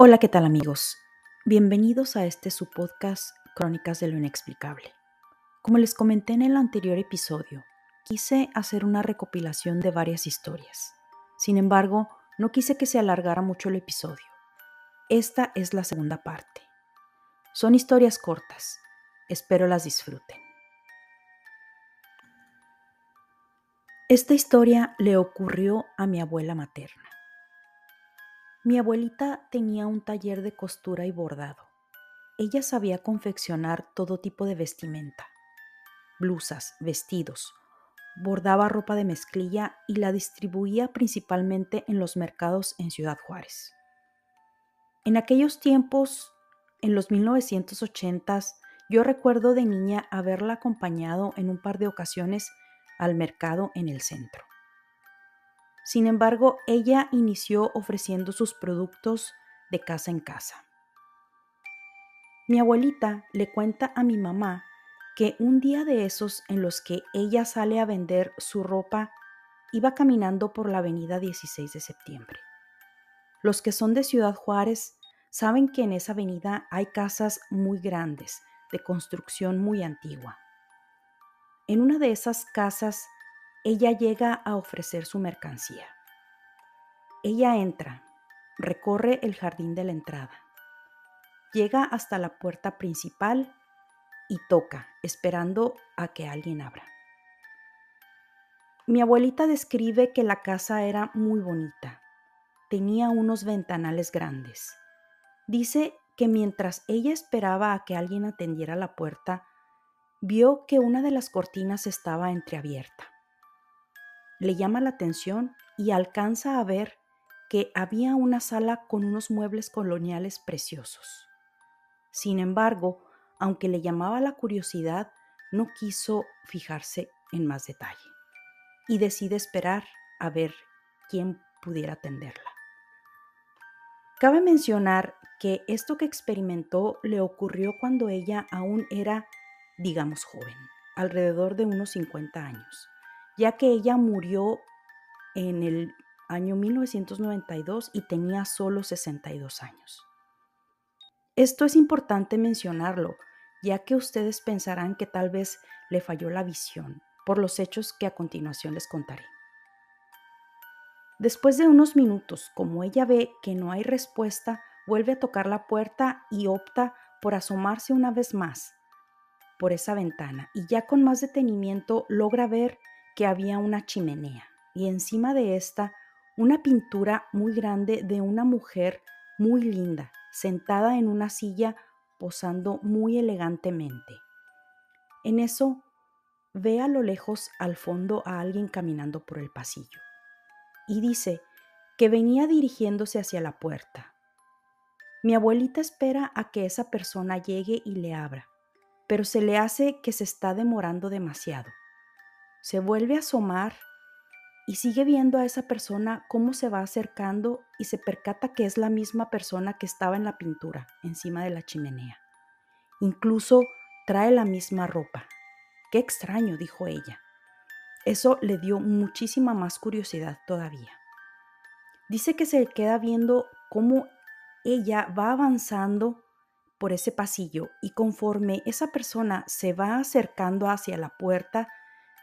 Hola, ¿qué tal amigos? Bienvenidos a este su podcast Crónicas de lo Inexplicable. Como les comenté en el anterior episodio, quise hacer una recopilación de varias historias. Sin embargo, no quise que se alargara mucho el episodio. Esta es la segunda parte. Son historias cortas. Espero las disfruten. Esta historia le ocurrió a mi abuela materna. Mi abuelita tenía un taller de costura y bordado. Ella sabía confeccionar todo tipo de vestimenta, blusas, vestidos, bordaba ropa de mezclilla y la distribuía principalmente en los mercados en Ciudad Juárez. En aquellos tiempos, en los 1980s, yo recuerdo de niña haberla acompañado en un par de ocasiones al mercado en el centro. Sin embargo, ella inició ofreciendo sus productos de casa en casa. Mi abuelita le cuenta a mi mamá que un día de esos en los que ella sale a vender su ropa, iba caminando por la avenida 16 de septiembre. Los que son de Ciudad Juárez saben que en esa avenida hay casas muy grandes, de construcción muy antigua. En una de esas casas ella llega a ofrecer su mercancía. Ella entra, recorre el jardín de la entrada, llega hasta la puerta principal y toca, esperando a que alguien abra. Mi abuelita describe que la casa era muy bonita. Tenía unos ventanales grandes. Dice que mientras ella esperaba a que alguien atendiera la puerta, vio que una de las cortinas estaba entreabierta le llama la atención y alcanza a ver que había una sala con unos muebles coloniales preciosos. Sin embargo, aunque le llamaba la curiosidad, no quiso fijarse en más detalle y decide esperar a ver quién pudiera atenderla. Cabe mencionar que esto que experimentó le ocurrió cuando ella aún era, digamos, joven, alrededor de unos 50 años ya que ella murió en el año 1992 y tenía solo 62 años. Esto es importante mencionarlo, ya que ustedes pensarán que tal vez le falló la visión por los hechos que a continuación les contaré. Después de unos minutos, como ella ve que no hay respuesta, vuelve a tocar la puerta y opta por asomarse una vez más por esa ventana y ya con más detenimiento logra ver que había una chimenea y encima de esta una pintura muy grande de una mujer muy linda, sentada en una silla posando muy elegantemente. En eso ve a lo lejos al fondo a alguien caminando por el pasillo y dice que venía dirigiéndose hacia la puerta. Mi abuelita espera a que esa persona llegue y le abra, pero se le hace que se está demorando demasiado se vuelve a asomar y sigue viendo a esa persona cómo se va acercando y se percata que es la misma persona que estaba en la pintura, encima de la chimenea. Incluso trae la misma ropa. Qué extraño, dijo ella. Eso le dio muchísima más curiosidad todavía. Dice que se queda viendo cómo ella va avanzando por ese pasillo y conforme esa persona se va acercando hacia la puerta,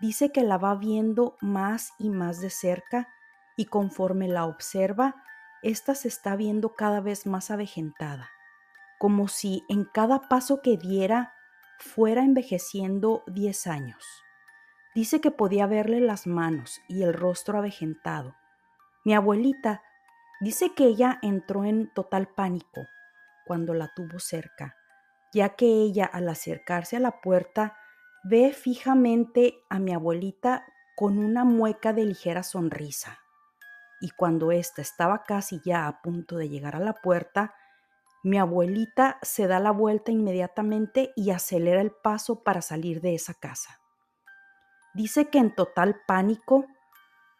dice que la va viendo más y más de cerca y conforme la observa, ésta se está viendo cada vez más avejentada, como si en cada paso que diera fuera envejeciendo 10 años. Dice que podía verle las manos y el rostro avejentado. Mi abuelita dice que ella entró en total pánico cuando la tuvo cerca, ya que ella al acercarse a la puerta Ve fijamente a mi abuelita con una mueca de ligera sonrisa. Y cuando ésta estaba casi ya a punto de llegar a la puerta, mi abuelita se da la vuelta inmediatamente y acelera el paso para salir de esa casa. Dice que en total pánico,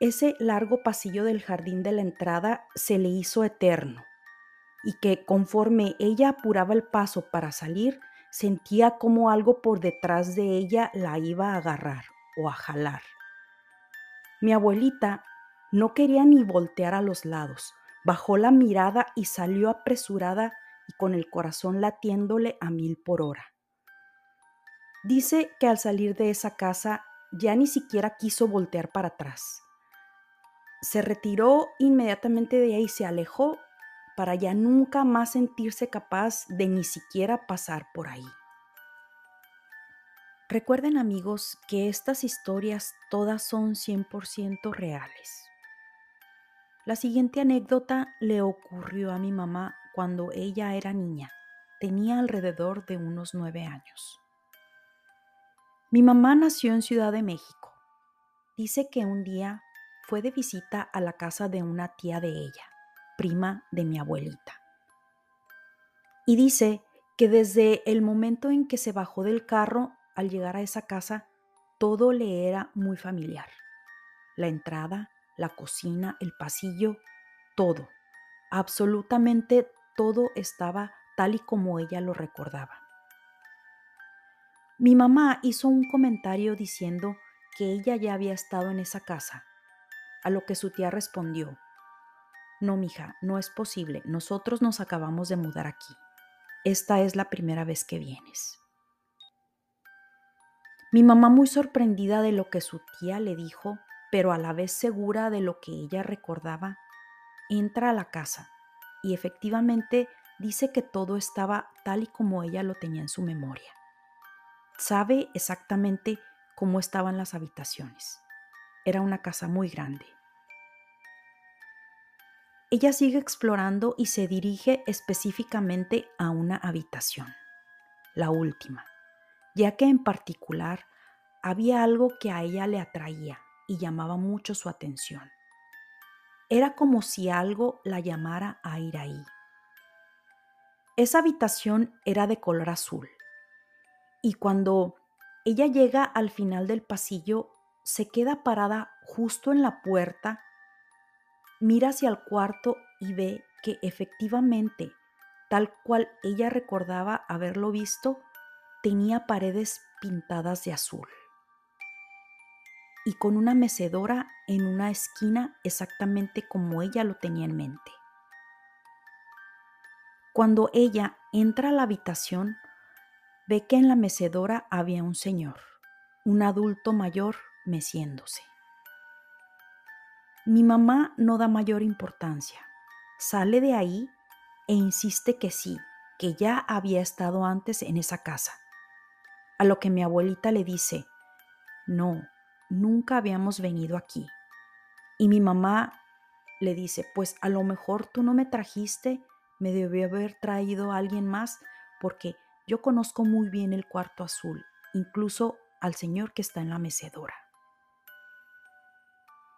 ese largo pasillo del jardín de la entrada se le hizo eterno y que conforme ella apuraba el paso para salir, sentía como algo por detrás de ella la iba a agarrar o a jalar. Mi abuelita no quería ni voltear a los lados, Bajó la mirada y salió apresurada y con el corazón latiéndole a mil por hora. Dice que al salir de esa casa ya ni siquiera quiso voltear para atrás. Se retiró inmediatamente de ahí se alejó para ya nunca más sentirse capaz de ni siquiera pasar por ahí. Recuerden amigos que estas historias todas son 100% reales. La siguiente anécdota le ocurrió a mi mamá cuando ella era niña. Tenía alrededor de unos nueve años. Mi mamá nació en Ciudad de México. Dice que un día fue de visita a la casa de una tía de ella, prima de mi abuelita. Y dice que desde el momento en que se bajó del carro al llegar a esa casa, todo le era muy familiar. La entrada, la cocina, el pasillo, todo, absolutamente todo estaba tal y como ella lo recordaba. Mi mamá hizo un comentario diciendo que ella ya había estado en esa casa, a lo que su tía respondió, no, mija, no es posible, nosotros nos acabamos de mudar aquí. Esta es la primera vez que vienes. Mi mamá muy sorprendida de lo que su tía le dijo, pero a la vez segura de lo que ella recordaba, entra a la casa y efectivamente dice que todo estaba tal y como ella lo tenía en su memoria. Sabe exactamente cómo estaban las habitaciones. Era una casa muy grande. Ella sigue explorando y se dirige específicamente a una habitación, la última ya que en particular había algo que a ella le atraía y llamaba mucho su atención. Era como si algo la llamara a ir ahí. Esa habitación era de color azul y cuando ella llega al final del pasillo, se queda parada justo en la puerta, mira hacia el cuarto y ve que efectivamente, tal cual ella recordaba haberlo visto, tenía paredes pintadas de azul y con una mecedora en una esquina exactamente como ella lo tenía en mente. Cuando ella entra a la habitación, ve que en la mecedora había un señor, un adulto mayor meciéndose. Mi mamá no da mayor importancia, sale de ahí e insiste que sí, que ya había estado antes en esa casa a lo que mi abuelita le dice, no, nunca habíamos venido aquí. Y mi mamá le dice, pues a lo mejor tú no me trajiste, me debió haber traído alguien más, porque yo conozco muy bien el cuarto azul, incluso al señor que está en la mecedora.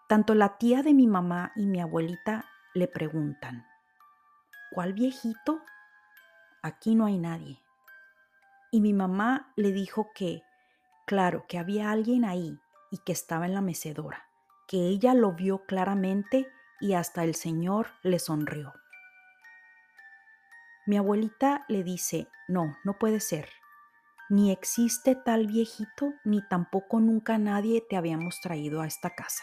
Tanto la tía de mi mamá y mi abuelita le preguntan, ¿cuál viejito? Aquí no hay nadie. Y mi mamá le dijo que, claro, que había alguien ahí y que estaba en la mecedora, que ella lo vio claramente y hasta el Señor le sonrió. Mi abuelita le dice, no, no puede ser. Ni existe tal viejito, ni tampoco nunca nadie te habíamos traído a esta casa.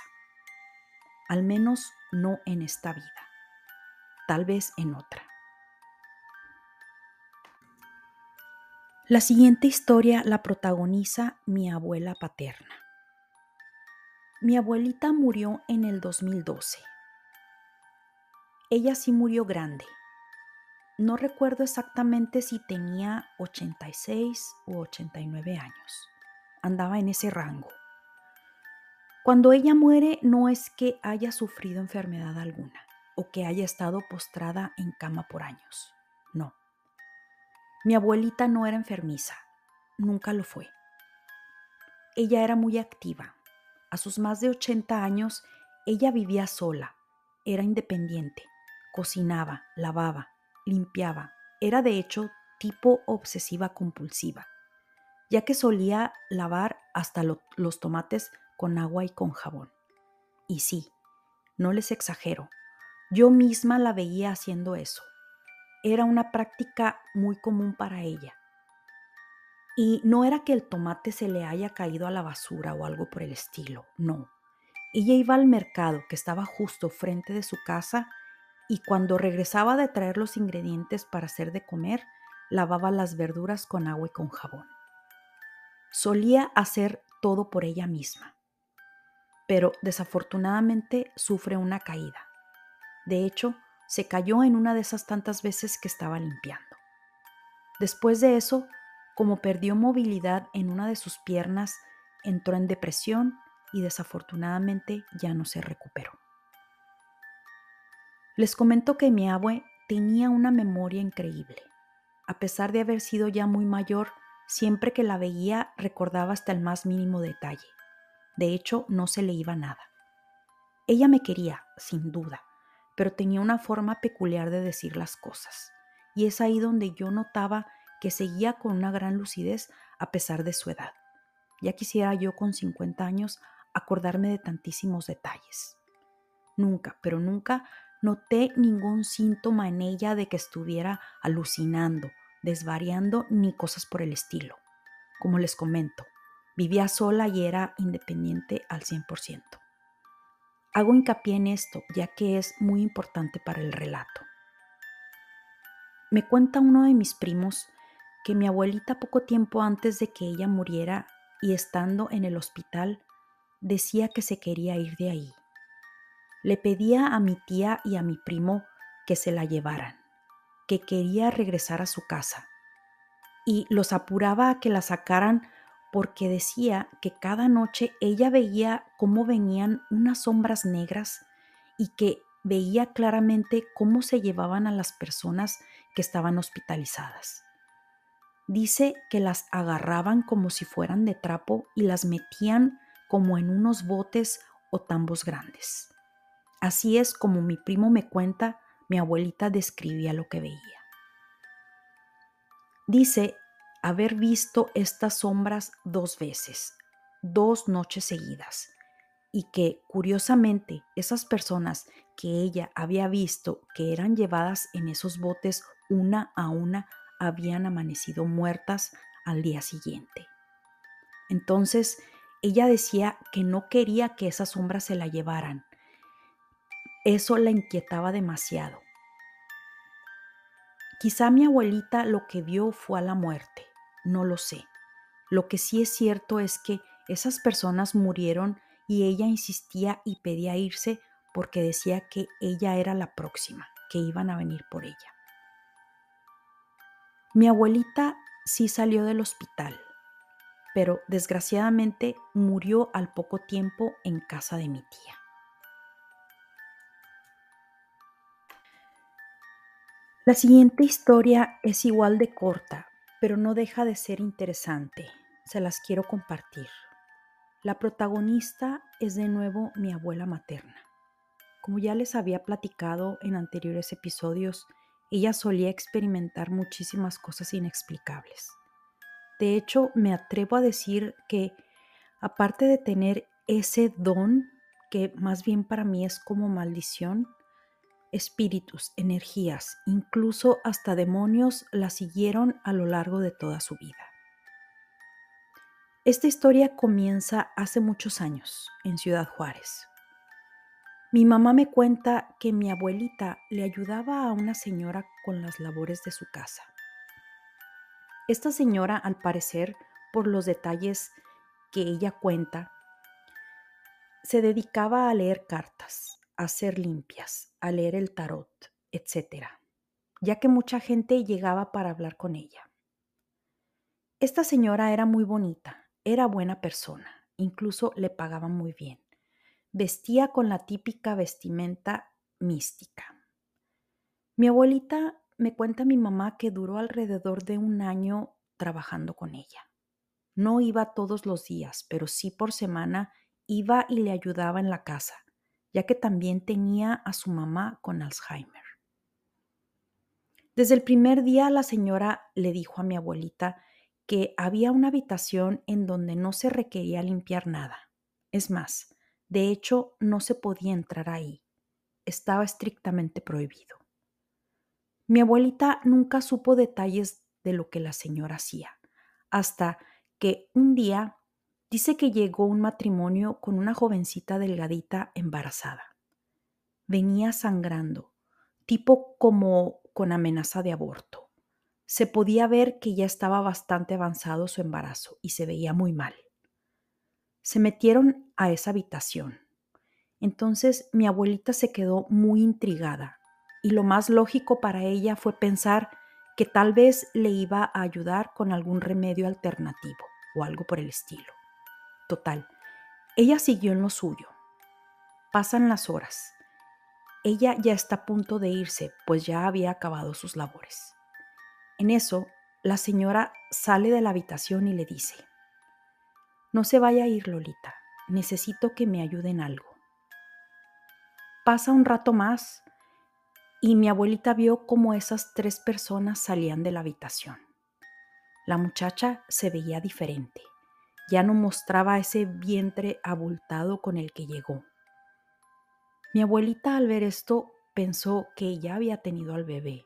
Al menos no en esta vida. Tal vez en otra. La siguiente historia la protagoniza mi abuela paterna. Mi abuelita murió en el 2012. Ella sí murió grande. No recuerdo exactamente si tenía 86 u 89 años. Andaba en ese rango. Cuando ella muere no es que haya sufrido enfermedad alguna o que haya estado postrada en cama por años. No. Mi abuelita no era enfermiza, nunca lo fue. Ella era muy activa. A sus más de 80 años, ella vivía sola, era independiente, cocinaba, lavaba, limpiaba. Era de hecho tipo obsesiva compulsiva, ya que solía lavar hasta los tomates con agua y con jabón. Y sí, no les exagero, yo misma la veía haciendo eso era una práctica muy común para ella. Y no era que el tomate se le haya caído a la basura o algo por el estilo, no. Ella iba al mercado que estaba justo frente de su casa y cuando regresaba de traer los ingredientes para hacer de comer, lavaba las verduras con agua y con jabón. Solía hacer todo por ella misma, pero desafortunadamente sufre una caída. De hecho, se cayó en una de esas tantas veces que estaba limpiando. Después de eso, como perdió movilidad en una de sus piernas, entró en depresión y desafortunadamente ya no se recuperó. Les comento que mi abue tenía una memoria increíble. A pesar de haber sido ya muy mayor, siempre que la veía recordaba hasta el más mínimo detalle. De hecho, no se le iba nada. Ella me quería, sin duda, pero tenía una forma peculiar de decir las cosas. Y es ahí donde yo notaba que seguía con una gran lucidez a pesar de su edad. Ya quisiera yo con 50 años acordarme de tantísimos detalles. Nunca, pero nunca noté ningún síntoma en ella de que estuviera alucinando, desvariando ni cosas por el estilo. Como les comento, vivía sola y era independiente al 100%. Hago hincapié en esto ya que es muy importante para el relato. Me cuenta uno de mis primos que mi abuelita poco tiempo antes de que ella muriera y estando en el hospital decía que se quería ir de ahí. Le pedía a mi tía y a mi primo que se la llevaran, que quería regresar a su casa, y los apuraba a que la sacaran porque decía que cada noche ella veía cómo venían unas sombras negras y que veía claramente cómo se llevaban a las personas que estaban hospitalizadas. Dice que las agarraban como si fueran de trapo y las metían como en unos botes o tambos grandes. Así es como mi primo me cuenta, mi abuelita describía lo que veía. Dice haber visto estas sombras dos veces, dos noches seguidas, y que curiosamente esas personas que ella había visto que eran llevadas en esos botes una a una habían amanecido muertas al día siguiente. Entonces ella decía que no quería que esas sombras se la llevaran. Eso la inquietaba demasiado. Quizá mi abuelita lo que vio fue a la muerte, no lo sé. Lo que sí es cierto es que esas personas murieron y ella insistía y pedía irse porque decía que ella era la próxima, que iban a venir por ella. Mi abuelita sí salió del hospital, pero desgraciadamente murió al poco tiempo en casa de mi tía. La siguiente historia es igual de corta, pero no deja de ser interesante. Se las quiero compartir. La protagonista es de nuevo mi abuela materna. Como ya les había platicado en anteriores episodios, ella solía experimentar muchísimas cosas inexplicables. De hecho, me atrevo a decir que aparte de tener ese don, que más bien para mí es como maldición, espíritus, energías, incluso hasta demonios la siguieron a lo largo de toda su vida. Esta historia comienza hace muchos años, en Ciudad Juárez. Mi mamá me cuenta que mi abuelita le ayudaba a una señora con las labores de su casa. Esta señora, al parecer, por los detalles que ella cuenta, se dedicaba a leer cartas, a ser limpias, a leer el tarot, etc., ya que mucha gente llegaba para hablar con ella. Esta señora era muy bonita, era buena persona, incluso le pagaba muy bien. Vestía con la típica vestimenta mística. Mi abuelita me cuenta mi mamá que duró alrededor de un año trabajando con ella. No iba todos los días, pero sí por semana iba y le ayudaba en la casa, ya que también tenía a su mamá con Alzheimer. Desde el primer día la señora le dijo a mi abuelita que había una habitación en donde no se requería limpiar nada. Es más, de hecho no se podía entrar ahí. Estaba estrictamente prohibido. Mi abuelita nunca supo detalles de lo que la señora hacía, hasta que un día dice que llegó un matrimonio con una jovencita delgadita embarazada. Venía sangrando, tipo como con amenaza de aborto. Se podía ver que ya estaba bastante avanzado su embarazo y se veía muy mal. Se metieron a esa habitación. Entonces mi abuelita se quedó muy intrigada y lo más lógico para ella fue pensar que tal vez le iba a ayudar con algún remedio alternativo o algo por el estilo. Total, ella siguió en lo suyo. Pasan las horas. Ella ya está a punto de irse, pues ya había acabado sus labores. En eso, la señora sale de la habitación y le dice, no se vaya a ir, Lolita. Necesito que me ayuden algo. Pasa un rato más y mi abuelita vio cómo esas tres personas salían de la habitación. La muchacha se veía diferente. Ya no mostraba ese vientre abultado con el que llegó. Mi abuelita al ver esto pensó que ya había tenido al bebé,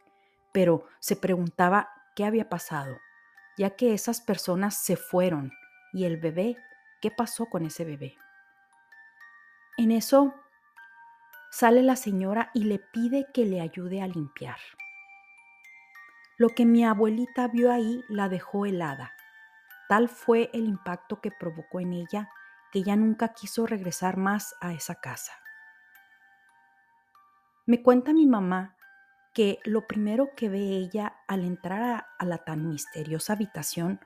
pero se preguntaba qué había pasado, ya que esas personas se fueron ¿Y el bebé? ¿Qué pasó con ese bebé? En eso sale la señora y le pide que le ayude a limpiar. Lo que mi abuelita vio ahí la dejó helada. Tal fue el impacto que provocó en ella que ya nunca quiso regresar más a esa casa. Me cuenta mi mamá que lo primero que ve ella al entrar a, a la tan misteriosa habitación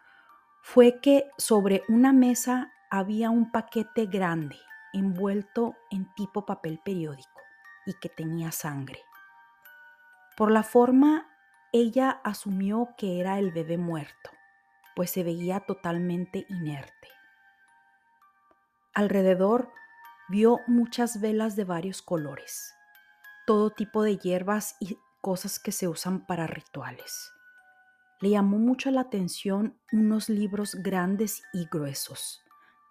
fue que sobre una mesa había un paquete grande envuelto en tipo papel periódico y que tenía sangre. Por la forma, ella asumió que era el bebé muerto, pues se veía totalmente inerte. Alrededor vio muchas velas de varios colores, todo tipo de hierbas y cosas que se usan para rituales le llamó mucho la atención unos libros grandes y gruesos,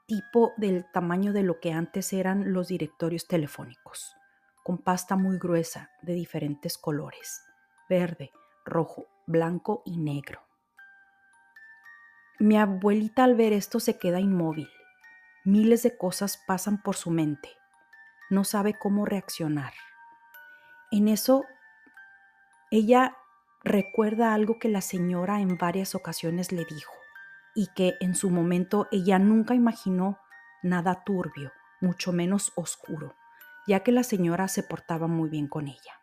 tipo del tamaño de lo que antes eran los directorios telefónicos, con pasta muy gruesa de diferentes colores, verde, rojo, blanco y negro. Mi abuelita al ver esto se queda inmóvil. Miles de cosas pasan por su mente. No sabe cómo reaccionar. En eso, ella recuerda algo que la señora en varias ocasiones le dijo y que en su momento ella nunca imaginó nada turbio, mucho menos oscuro, ya que la señora se portaba muy bien con ella.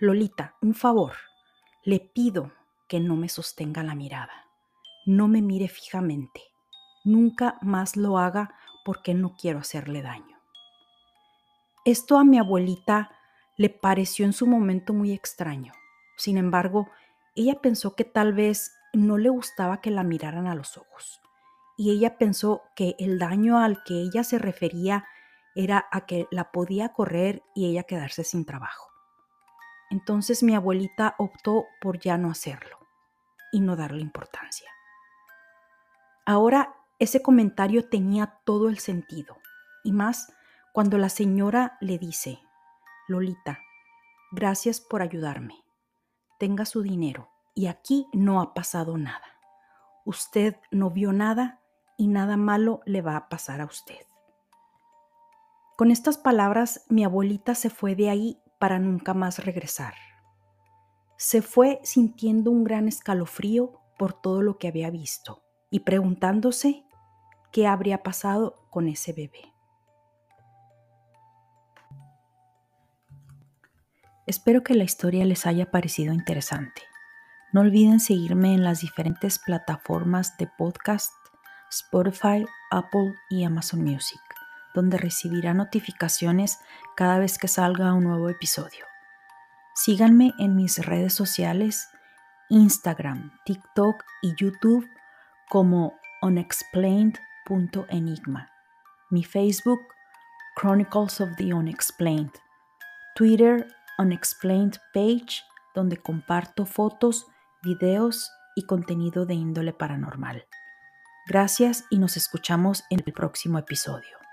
Lolita, un favor, le pido que no me sostenga la mirada, no me mire fijamente, nunca más lo haga porque no quiero hacerle daño. Esto a mi abuelita le pareció en su momento muy extraño. Sin embargo, ella pensó que tal vez no le gustaba que la miraran a los ojos. Y ella pensó que el daño al que ella se refería era a que la podía correr y ella quedarse sin trabajo. Entonces mi abuelita optó por ya no hacerlo y no darle importancia. Ahora ese comentario tenía todo el sentido, y más cuando la señora le dice, Lolita, gracias por ayudarme. Tenga su dinero y aquí no ha pasado nada. Usted no vio nada y nada malo le va a pasar a usted. Con estas palabras mi abuelita se fue de ahí para nunca más regresar. Se fue sintiendo un gran escalofrío por todo lo que había visto y preguntándose qué habría pasado con ese bebé. Espero que la historia les haya parecido interesante. No olviden seguirme en las diferentes plataformas de podcast, Spotify, Apple y Amazon Music, donde recibirá notificaciones cada vez que salga un nuevo episodio. Síganme en mis redes sociales, Instagram, TikTok y YouTube como unexplained.enigma. Mi Facebook, Chronicles of the Unexplained. Twitter, Unexplained Page, donde comparto fotos, videos y contenido de índole paranormal. Gracias y nos escuchamos en el próximo episodio.